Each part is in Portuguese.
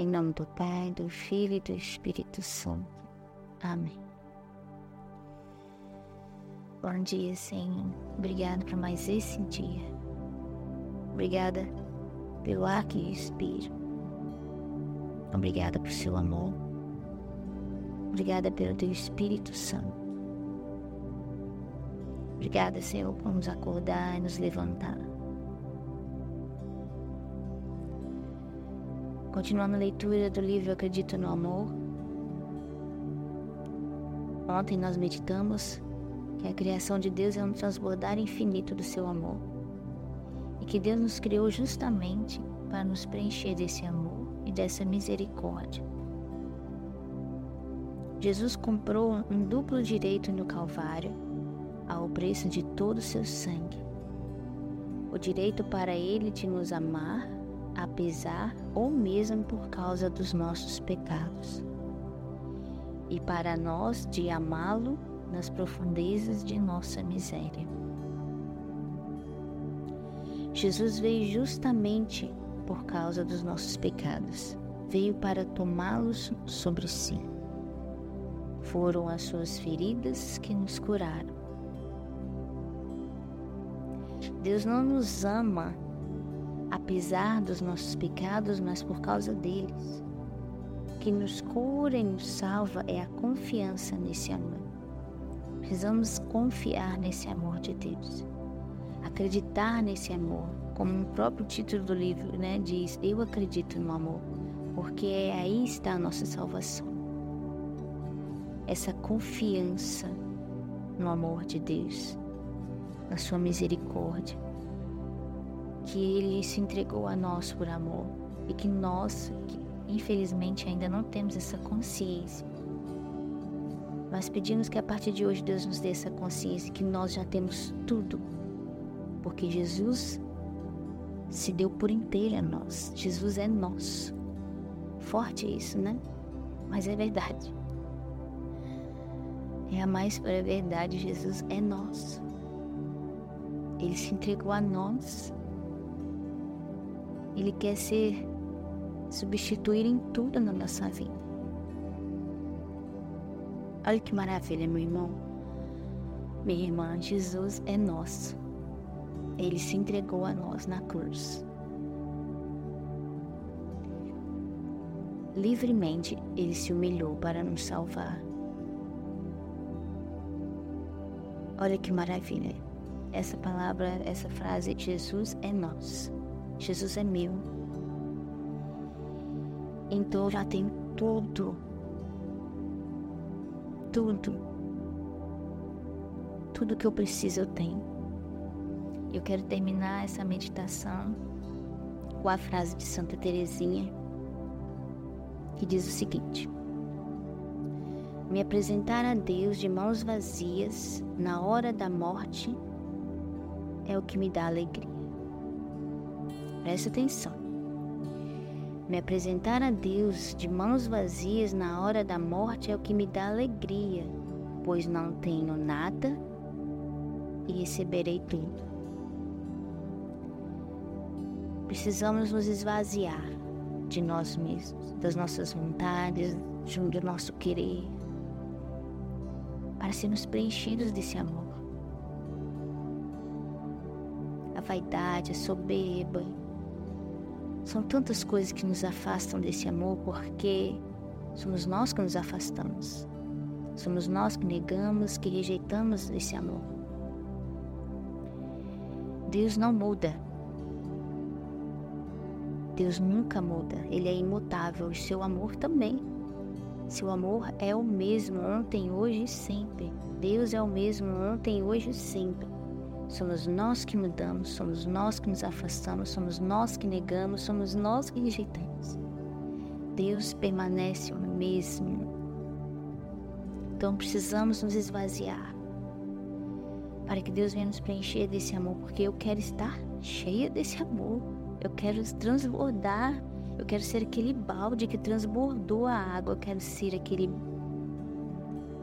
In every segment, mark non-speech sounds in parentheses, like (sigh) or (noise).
Em nome do Pai, do Filho e do Espírito Santo. Amém. Bom dia, Senhor. Obrigado por mais esse dia. Obrigada pelo ar que respiro. Obrigada por seu amor. Obrigada pelo teu Espírito Santo. Obrigada, Senhor, por nos acordar e nos levantar. Continuando a leitura do livro Acredito no Amor. Ontem nós meditamos que a criação de Deus é um transbordar infinito do seu amor e que Deus nos criou justamente para nos preencher desse amor e dessa misericórdia. Jesus comprou um duplo direito no Calvário ao preço de todo o seu sangue. O direito para Ele de nos amar apesar ou mesmo por causa dos nossos pecados, e para nós de amá-lo nas profundezas de nossa miséria. Jesus veio justamente por causa dos nossos pecados, veio para tomá-los sobre si. Foram as suas feridas que nos curaram. Deus não nos ama apesar dos nossos pecados, mas por causa deles. Que nos cura e nos salva é a confiança nesse amor. Precisamos confiar nesse amor de Deus, acreditar nesse amor, como o próprio título do livro né, diz: Eu acredito no amor, porque é aí está a nossa salvação. Essa confiança no amor de Deus, na Sua misericórdia que Ele se entregou a nós por amor e que nós, que infelizmente ainda não temos essa consciência, mas pedimos que a partir de hoje Deus nos dê essa consciência que nós já temos tudo, porque Jesus se deu por inteiro a nós. Jesus é nosso. Forte isso, né? Mas é verdade. É a mais pura verdade, Jesus é nosso. Ele se entregou a nós ele quer ser substituir em tudo na nossa vida. Olha que maravilha, meu irmão. Minha irmã, Jesus é nosso. Ele se entregou a nós na cruz. Livremente ele se humilhou para nos salvar. Olha que maravilha. Essa palavra, essa frase, Jesus é nosso. Jesus é meu. Então eu já tenho tudo. Tudo. Tudo que eu preciso eu tenho. Eu quero terminar essa meditação com a frase de Santa Teresinha, que diz o seguinte: Me apresentar a Deus de mãos vazias na hora da morte é o que me dá alegria. Preste atenção. Me apresentar a Deus de mãos vazias na hora da morte é o que me dá alegria, pois não tenho nada e receberei tudo. Precisamos nos esvaziar de nós mesmos, das nossas vontades, do nosso querer, para sermos preenchidos desse amor. A vaidade, a soberba, são tantas coisas que nos afastam desse amor porque somos nós que nos afastamos. Somos nós que negamos, que rejeitamos esse amor. Deus não muda. Deus nunca muda. Ele é imutável e seu amor também. Seu amor é o mesmo ontem, hoje e sempre. Deus é o mesmo ontem, hoje e sempre. Somos nós que mudamos, somos nós que nos afastamos, somos nós que negamos, somos nós que rejeitamos. Deus permanece o mesmo. Então precisamos nos esvaziar para que Deus venha nos preencher desse amor, porque eu quero estar cheia desse amor. Eu quero transbordar. Eu quero ser aquele balde que transbordou a água. Eu quero ser aquele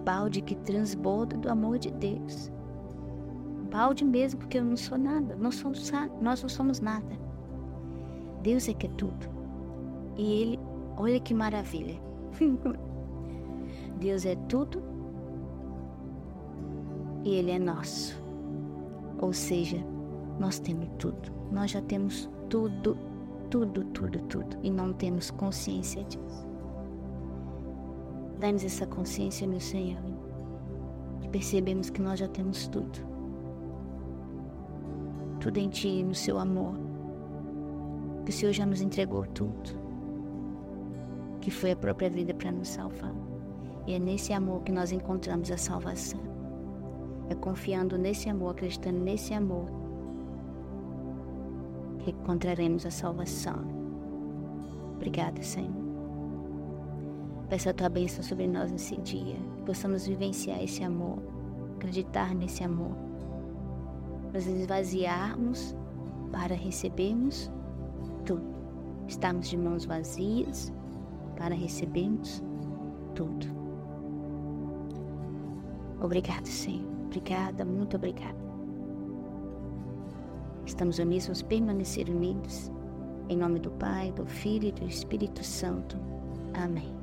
balde que transborda do amor de Deus balde mesmo, porque eu não sou nada, não somos, nós não somos nada. Deus é que é tudo. E Ele Olha que maravilha. (laughs) Deus é tudo e Ele é nosso. Ou seja, nós temos tudo. Nós já temos tudo, tudo, tudo, tudo. E não temos consciência disso. Dá-nos essa consciência, meu Senhor, de percebemos que nós já temos tudo. Tudo em Ti, no Seu amor. Que o Senhor já nos entregou tudo. Que foi a própria vida para nos salvar. E é nesse amor que nós encontramos a salvação. É confiando nesse amor, acreditando nesse amor, que encontraremos a salvação. Obrigada, Senhor. Peço a tua bênção sobre nós nesse dia, que possamos vivenciar esse amor, acreditar nesse amor, nos esvaziarmos para recebermos tudo. Estamos de mãos vazias para recebermos tudo. Obrigado, Senhor. Obrigada, muito obrigada. Estamos unidos, vamos permanecer unidos. Em nome do Pai, do Filho e do Espírito Santo. Amém.